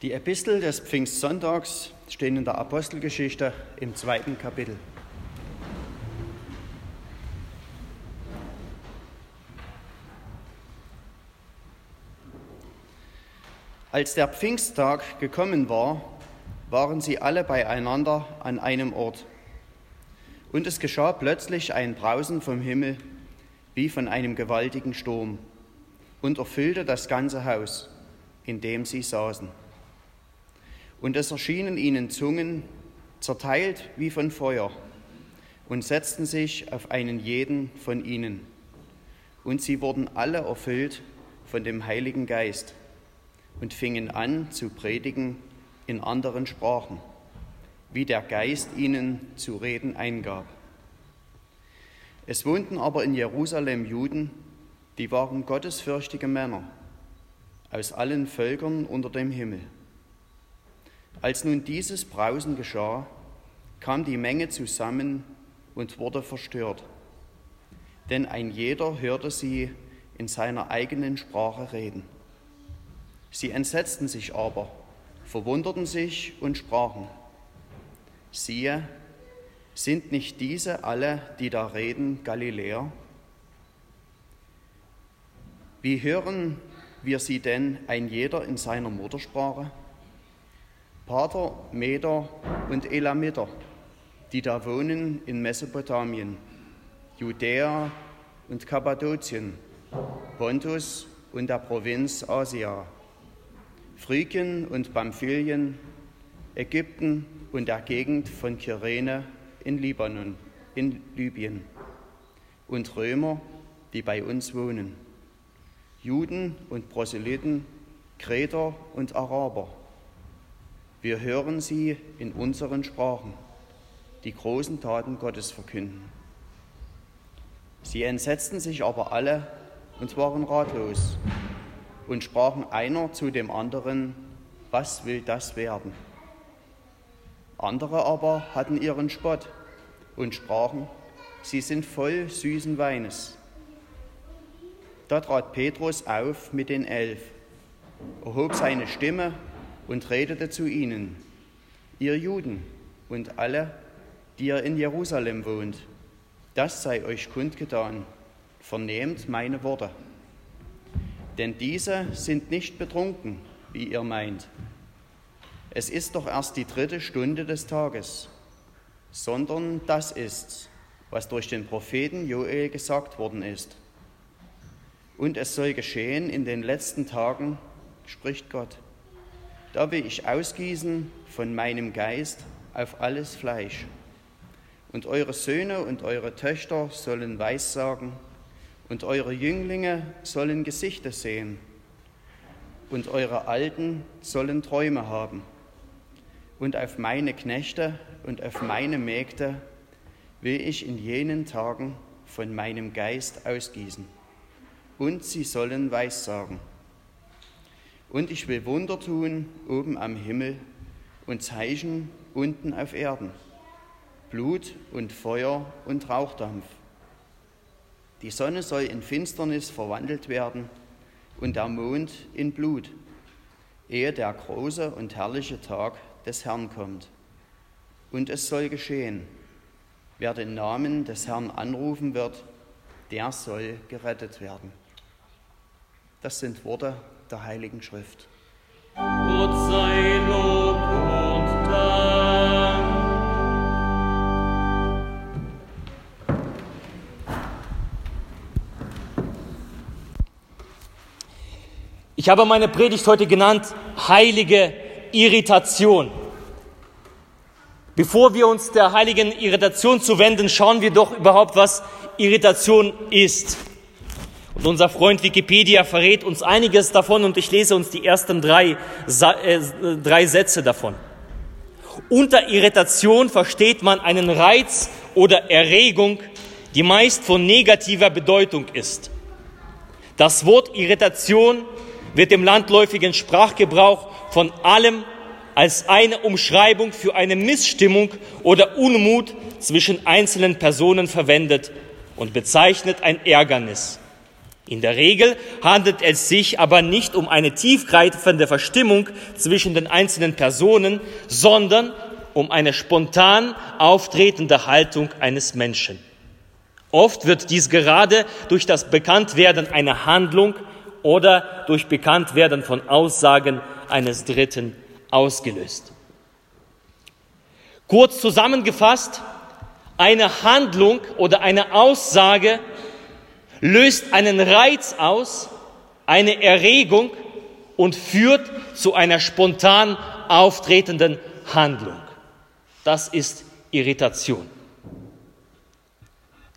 Die Epistel des Pfingstsonntags stehen in der Apostelgeschichte im zweiten Kapitel. Als der Pfingsttag gekommen war, waren sie alle beieinander an einem Ort. Und es geschah plötzlich ein Brausen vom Himmel wie von einem gewaltigen Sturm und erfüllte das ganze Haus, in dem sie saßen. Und es erschienen ihnen Zungen, zerteilt wie von Feuer, und setzten sich auf einen jeden von ihnen. Und sie wurden alle erfüllt von dem Heiligen Geist und fingen an zu predigen in anderen Sprachen, wie der Geist ihnen zu reden eingab. Es wohnten aber in Jerusalem Juden, die waren gottesfürchtige Männer aus allen Völkern unter dem Himmel. Als nun dieses Brausen geschah, kam die Menge zusammen und wurde verstört. Denn ein jeder hörte sie in seiner eigenen Sprache reden. Sie entsetzten sich aber, verwunderten sich und sprachen, siehe, sind nicht diese alle, die da reden, Galiläer? Wie hören wir sie denn ein jeder in seiner Muttersprache? Pater, Meder und Elamiter, die da wohnen in Mesopotamien, Judäa und Kappadokien, Pontus und der Provinz Asia, Phrygien und Pamphylien, Ägypten und der Gegend von Kyrene in Libanon, in Libyen und Römer, die bei uns wohnen, Juden und Proselyten, Kreter und Araber wir hören sie in unseren Sprachen, die großen Taten Gottes verkünden. Sie entsetzten sich aber alle und waren ratlos und sprachen einer zu dem anderen, was will das werden? Andere aber hatten ihren Spott und sprachen, sie sind voll süßen Weines. Da trat Petrus auf mit den Elf, erhob seine Stimme und redete zu ihnen, ihr Juden und alle, die ihr in Jerusalem wohnt, das sei euch kundgetan, vernehmt meine Worte. Denn diese sind nicht betrunken, wie ihr meint. Es ist doch erst die dritte Stunde des Tages, sondern das ist's, was durch den Propheten Joel gesagt worden ist. Und es soll geschehen in den letzten Tagen, spricht Gott da will ich ausgießen von meinem Geist auf alles Fleisch. Und eure Söhne und eure Töchter sollen Weissagen, und eure Jünglinge sollen Gesichter sehen, und eure Alten sollen Träume haben. Und auf meine Knechte und auf meine Mägde will ich in jenen Tagen von meinem Geist ausgießen, und sie sollen Weissagen. Und ich will Wunder tun oben am Himmel und Zeichen unten auf Erden, Blut und Feuer und Rauchdampf. Die Sonne soll in Finsternis verwandelt werden und der Mond in Blut, ehe der große und herrliche Tag des Herrn kommt. Und es soll geschehen, wer den Namen des Herrn anrufen wird, der soll gerettet werden. Das sind Worte der Heiligen Schrift. Gott sei Lob und Dank. Ich habe meine Predigt heute genannt Heilige Irritation. Bevor wir uns der heiligen Irritation zuwenden, schauen wir doch überhaupt, was Irritation ist. Und unser Freund Wikipedia verrät uns einiges davon und ich lese uns die ersten drei, äh, drei Sätze davon. Unter Irritation versteht man einen Reiz oder Erregung, die meist von negativer Bedeutung ist. Das Wort Irritation wird im landläufigen Sprachgebrauch von allem als eine Umschreibung für eine Missstimmung oder Unmut zwischen einzelnen Personen verwendet und bezeichnet ein Ärgernis. In der Regel handelt es sich aber nicht um eine tiefgreifende Verstimmung zwischen den einzelnen Personen, sondern um eine spontan auftretende Haltung eines Menschen. Oft wird dies gerade durch das Bekanntwerden einer Handlung oder durch Bekanntwerden von Aussagen eines Dritten ausgelöst. Kurz zusammengefasst, eine Handlung oder eine Aussage löst einen Reiz aus, eine Erregung und führt zu einer spontan auftretenden Handlung. Das ist Irritation.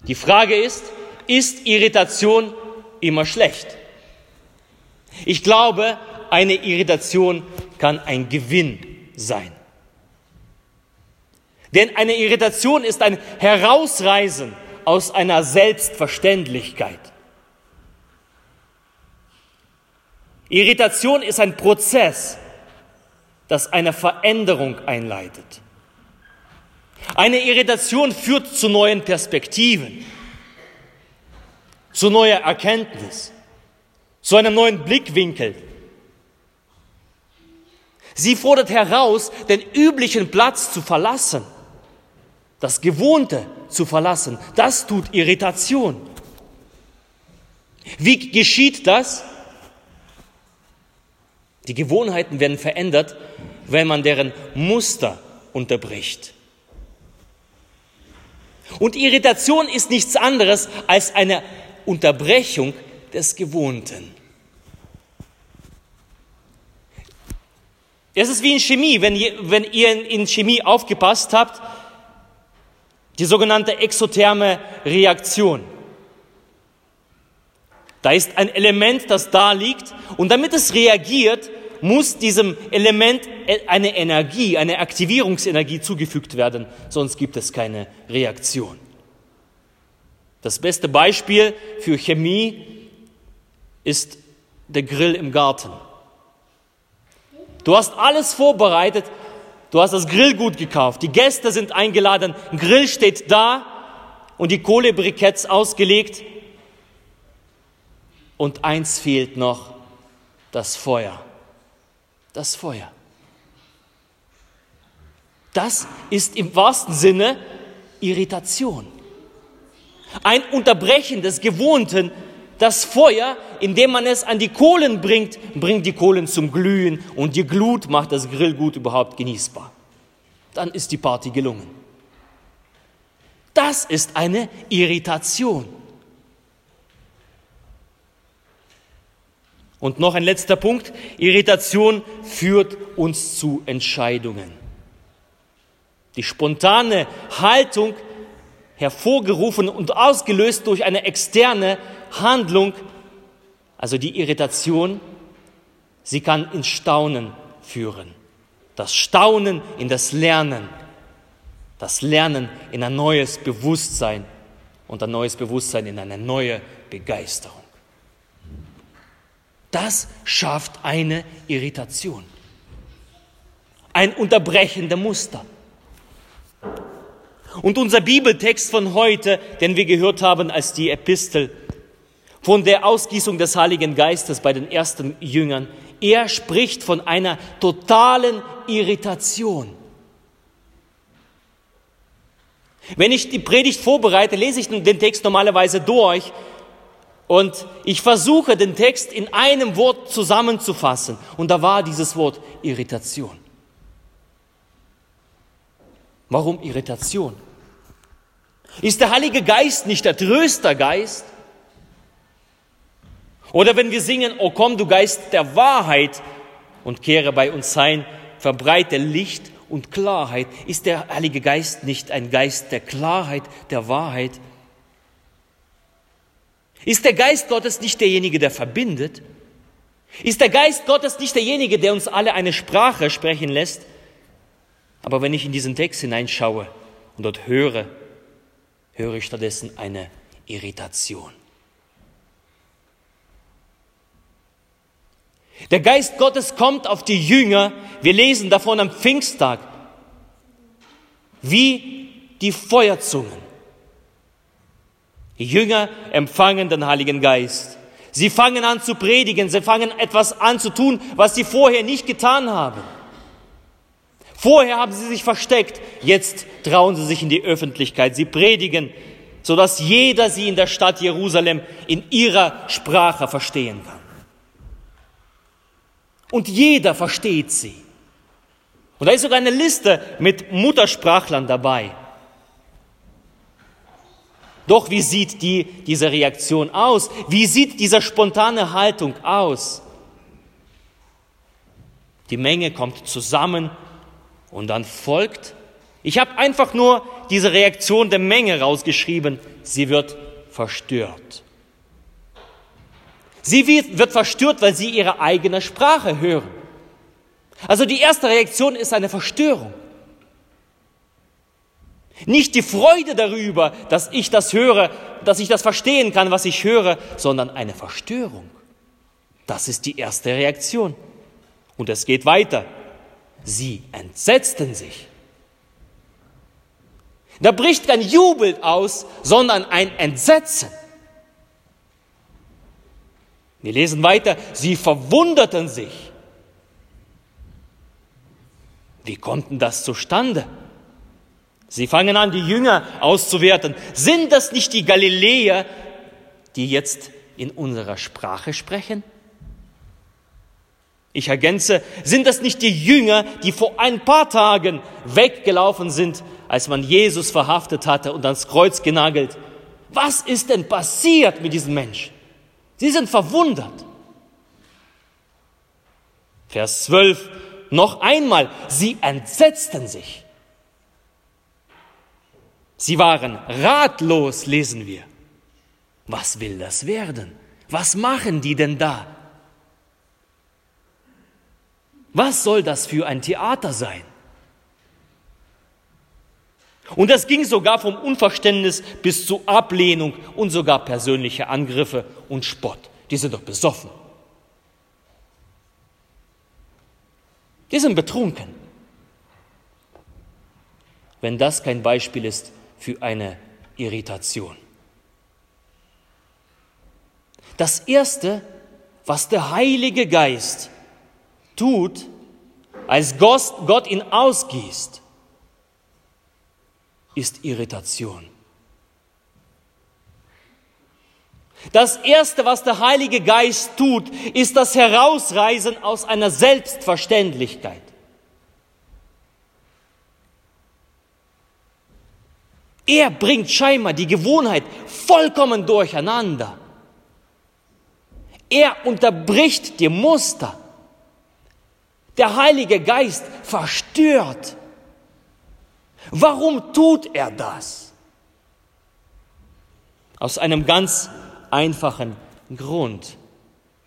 Die Frage ist, ist Irritation immer schlecht? Ich glaube, eine Irritation kann ein Gewinn sein. Denn eine Irritation ist ein Herausreißen aus einer Selbstverständlichkeit. Irritation ist ein Prozess, das eine Veränderung einleitet. Eine Irritation führt zu neuen Perspektiven, zu neuer Erkenntnis, zu einem neuen Blickwinkel. Sie fordert heraus, den üblichen Platz zu verlassen das Gewohnte zu verlassen. Das tut Irritation. Wie geschieht das? Die Gewohnheiten werden verändert, wenn man deren Muster unterbricht. Und Irritation ist nichts anderes als eine Unterbrechung des Gewohnten. Es ist wie in Chemie, wenn ihr, wenn ihr in Chemie aufgepasst habt, die sogenannte exotherme Reaktion. Da ist ein Element, das da liegt und damit es reagiert, muss diesem Element eine Energie, eine Aktivierungsenergie zugefügt werden, sonst gibt es keine Reaktion. Das beste Beispiel für Chemie ist der Grill im Garten. Du hast alles vorbereitet, Du hast das Grillgut gekauft, die Gäste sind eingeladen, ein Grill steht da und die Kohlebriketts ausgelegt. Und eins fehlt noch, das Feuer. Das Feuer. Das ist im wahrsten Sinne Irritation. Ein Unterbrechen des Gewohnten, das Feuer, indem man es an die Kohlen bringt, bringt die Kohlen zum Glühen und die Glut macht das Grillgut überhaupt genießbar. Dann ist die Party gelungen. Das ist eine Irritation. Und noch ein letzter Punkt. Irritation führt uns zu Entscheidungen. Die spontane Haltung, hervorgerufen und ausgelöst durch eine externe Handlung, also die Irritation, sie kann ins Staunen führen. Das Staunen in das Lernen, das Lernen in ein neues Bewusstsein und ein neues Bewusstsein in eine neue Begeisterung. Das schafft eine Irritation, ein Unterbrechen der Muster. Und unser Bibeltext von heute, den wir gehört haben als die Epistel von der Ausgießung des Heiligen Geistes bei den ersten Jüngern. Er spricht von einer totalen Irritation. Wenn ich die Predigt vorbereite, lese ich den Text normalerweise durch und ich versuche den Text in einem Wort zusammenzufassen. Und da war dieses Wort Irritation. Warum Irritation? Ist der Heilige Geist nicht der Tröstergeist? Oder wenn wir singen, O komm, du Geist der Wahrheit und kehre bei uns ein, verbreite Licht und Klarheit. Ist der Heilige Geist nicht ein Geist der Klarheit, der Wahrheit? Ist der Geist Gottes nicht derjenige, der verbindet? Ist der Geist Gottes nicht derjenige, der uns alle eine Sprache sprechen lässt? Aber wenn ich in diesen Text hineinschaue und dort höre, höre ich stattdessen eine Irritation. Der Geist Gottes kommt auf die Jünger. Wir lesen davon am Pfingsttag. Wie die Feuerzungen. Die Jünger empfangen den Heiligen Geist. Sie fangen an zu predigen, sie fangen etwas an zu tun, was sie vorher nicht getan haben. Vorher haben sie sich versteckt, jetzt trauen sie sich in die Öffentlichkeit. Sie predigen, sodass jeder sie in der Stadt Jerusalem in ihrer Sprache verstehen kann. Und jeder versteht sie. Und da ist sogar eine Liste mit Muttersprachlern dabei. Doch wie sieht die, diese Reaktion aus? Wie sieht diese spontane Haltung aus? Die Menge kommt zusammen und dann folgt. Ich habe einfach nur diese Reaktion der Menge rausgeschrieben. Sie wird verstört. Sie wird verstört, weil sie ihre eigene Sprache hören. Also die erste Reaktion ist eine Verstörung. Nicht die Freude darüber, dass ich das höre, dass ich das verstehen kann, was ich höre, sondern eine Verstörung. Das ist die erste Reaktion. Und es geht weiter. Sie entsetzten sich. Da bricht kein Jubel aus, sondern ein Entsetzen. Wir lesen weiter, sie verwunderten sich. Wie kommt denn das zustande? Sie fangen an, die Jünger auszuwerten. Sind das nicht die Galiläer, die jetzt in unserer Sprache sprechen? Ich ergänze, sind das nicht die Jünger, die vor ein paar Tagen weggelaufen sind, als man Jesus verhaftet hatte und ans Kreuz genagelt? Was ist denn passiert mit diesen Menschen? Sie sind verwundert. Vers 12, noch einmal, sie entsetzten sich. Sie waren ratlos, lesen wir. Was will das werden? Was machen die denn da? Was soll das für ein Theater sein? Und das ging sogar vom Unverständnis bis zu Ablehnung und sogar persönliche Angriffe und Spott. Die sind doch besoffen. Die sind betrunken. Wenn das kein Beispiel ist für eine Irritation. Das Erste, was der Heilige Geist tut, als Gott ihn ausgießt, ist Irritation. Das Erste, was der Heilige Geist tut, ist das Herausreißen aus einer Selbstverständlichkeit. Er bringt scheinbar die Gewohnheit vollkommen durcheinander. Er unterbricht die Muster. Der Heilige Geist verstört. Warum tut er das? Aus einem ganz einfachen Grund.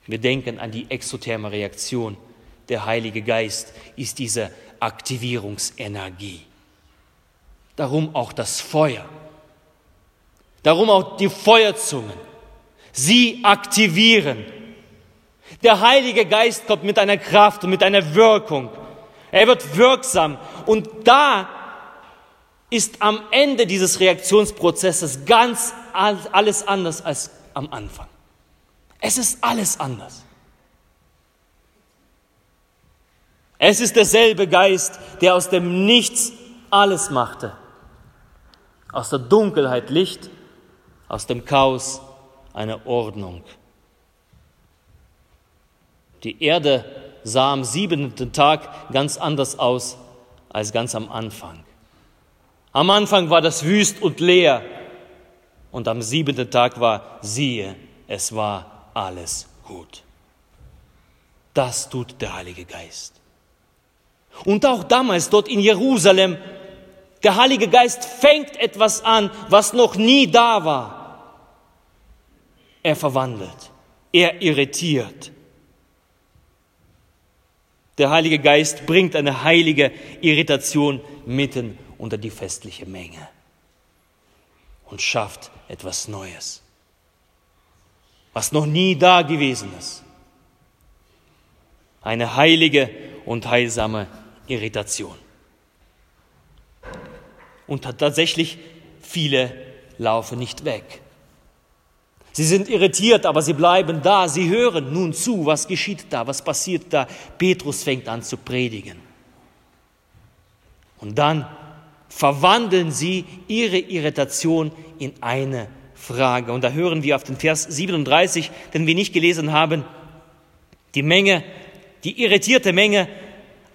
Wir denken an die exotherme Reaktion. Der Heilige Geist ist diese Aktivierungsenergie. Darum auch das Feuer. Darum auch die Feuerzungen. Sie aktivieren. Der Heilige Geist kommt mit einer Kraft und mit einer Wirkung. Er wird wirksam. Und da ist am Ende dieses Reaktionsprozesses ganz alles anders als am Anfang. Es ist alles anders. Es ist derselbe Geist, der aus dem Nichts alles machte aus der Dunkelheit Licht, aus dem Chaos eine Ordnung. Die Erde sah am siebenten Tag ganz anders aus als ganz am Anfang. Am Anfang war das wüst und leer und am siebenten Tag war, siehe, es war alles gut. Das tut der Heilige Geist. Und auch damals dort in Jerusalem der Heilige Geist fängt etwas an, was noch nie da war. Er verwandelt, er irritiert. Der Heilige Geist bringt eine heilige Irritation mitten unter die festliche Menge und schafft etwas Neues, was noch nie da gewesen ist. Eine heilige und heilsame Irritation. Und tatsächlich, viele laufen nicht weg. Sie sind irritiert, aber sie bleiben da. Sie hören nun zu, was geschieht da, was passiert da. Petrus fängt an zu predigen. Und dann verwandeln sie ihre Irritation in eine Frage. Und da hören wir auf den Vers 37, den wir nicht gelesen haben, die Menge, die irritierte Menge,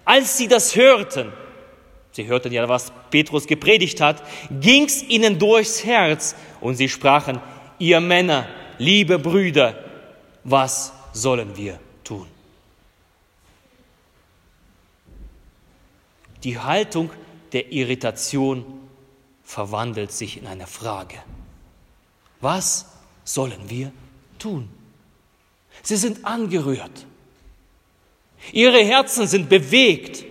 als sie das hörten, sie hörten ja, was Petrus gepredigt hat, ging's ihnen durchs Herz und sie sprachen, ihr Männer, liebe Brüder, was sollen wir tun? Die Haltung der Irritation verwandelt sich in eine Frage. Was sollen wir tun? Sie sind angerührt. Ihre Herzen sind bewegt.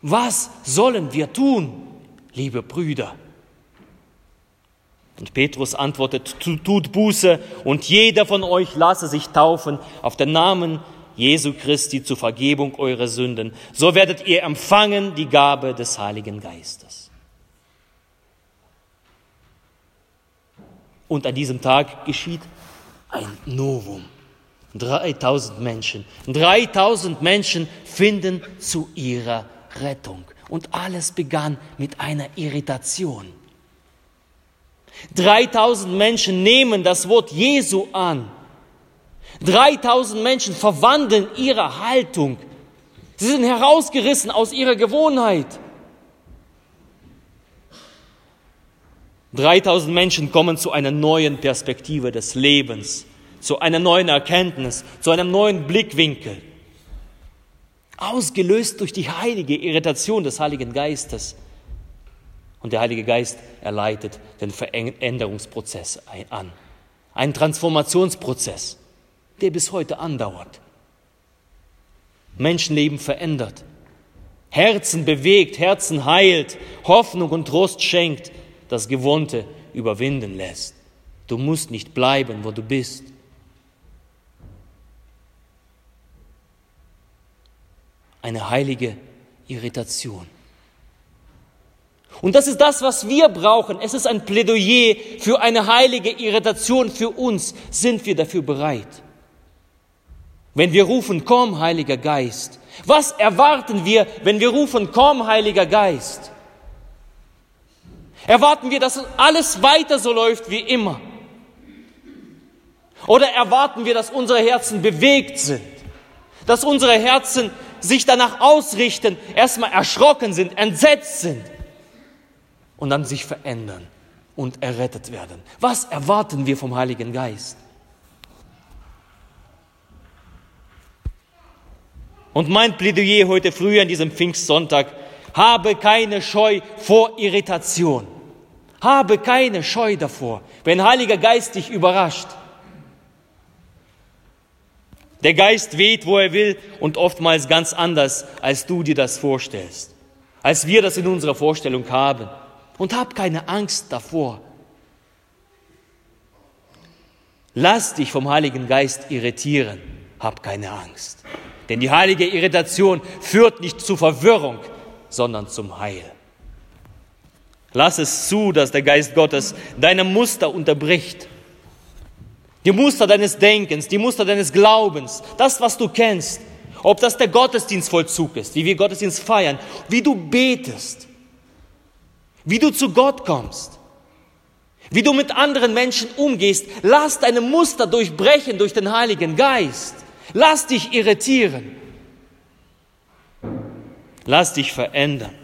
Was sollen wir tun, liebe Brüder? Und Petrus antwortet, tut Buße und jeder von euch lasse sich taufen auf den Namen Jesu Christi zur Vergebung eurer Sünden. So werdet ihr empfangen die Gabe des Heiligen Geistes. Und an diesem Tag geschieht ein Novum. 3000 Menschen. 3000 Menschen finden zu ihrer Rettung. Und alles begann mit einer Irritation. 3000 Menschen nehmen das Wort Jesu an. 3000 Menschen verwandeln ihre Haltung. Sie sind herausgerissen aus ihrer Gewohnheit. 3000 Menschen kommen zu einer neuen Perspektive des Lebens, zu einer neuen Erkenntnis, zu einem neuen Blickwinkel. Ausgelöst durch die heilige Irritation des Heiligen Geistes. Und der Heilige Geist erleitet den Veränderungsprozess an. Einen Transformationsprozess, der bis heute andauert. Menschenleben verändert. Herzen bewegt, Herzen heilt, Hoffnung und Trost schenkt, das Gewohnte überwinden lässt. Du musst nicht bleiben, wo du bist. Eine heilige Irritation. Und das ist das, was wir brauchen. Es ist ein Plädoyer für eine heilige Irritation für uns. Sind wir dafür bereit? Wenn wir rufen, komm, Heiliger Geist. Was erwarten wir, wenn wir rufen, komm, Heiliger Geist? Erwarten wir, dass alles weiter so läuft wie immer? Oder erwarten wir, dass unsere Herzen bewegt sind? Dass unsere Herzen sich danach ausrichten, erstmal erschrocken sind, entsetzt sind? und dann sich verändern und errettet werden. Was erwarten wir vom Heiligen Geist? Und mein Plädoyer heute früh an diesem Pfingstsonntag, habe keine Scheu vor Irritation. Habe keine Scheu davor, wenn Heiliger Geist dich überrascht. Der Geist weht, wo er will und oftmals ganz anders, als du dir das vorstellst, als wir das in unserer Vorstellung haben und hab keine Angst davor. Lass dich vom Heiligen Geist irritieren, hab keine Angst. Denn die heilige Irritation führt nicht zu Verwirrung, sondern zum Heil. Lass es zu, dass der Geist Gottes deine Muster unterbricht. Die Muster deines Denkens, die Muster deines Glaubens, das, was du kennst. Ob das der Gottesdienstvollzug ist, wie wir Gottesdienst feiern, wie du betest, wie du zu Gott kommst, wie du mit anderen Menschen umgehst. Lass deine Muster durchbrechen durch den Heiligen Geist. Lass dich irritieren. Lass dich verändern.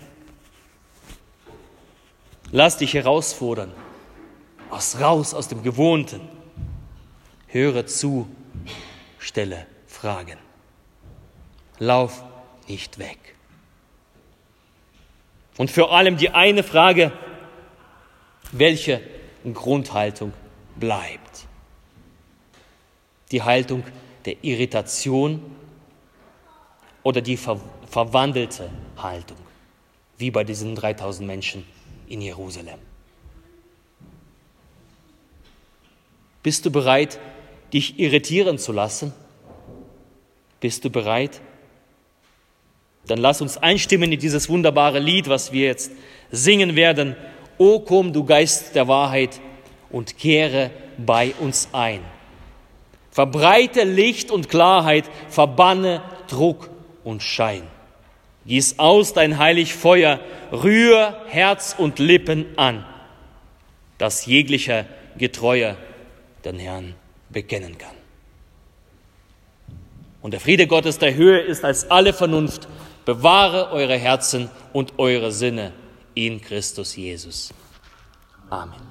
Lass dich herausfordern. Aus raus aus dem Gewohnten. Höre zu, stelle Fragen. Lauf nicht weg. Und vor allem die eine Frage, welche Grundhaltung bleibt? Die Haltung der Irritation oder die ver verwandelte Haltung, wie bei diesen 3000 Menschen in Jerusalem? Bist du bereit, dich irritieren zu lassen? Bist du bereit, dann lass uns einstimmen in dieses wunderbare Lied, was wir jetzt singen werden. O komm, du Geist der Wahrheit, und kehre bei uns ein. Verbreite Licht und Klarheit, verbanne Druck und Schein. Gieß aus dein heilig Feuer, rühr Herz und Lippen an, dass jeglicher Getreuer den Herrn bekennen kann. Und der Friede Gottes der Höhe ist als alle Vernunft. Bewahre eure Herzen und eure Sinne in Christus Jesus. Amen.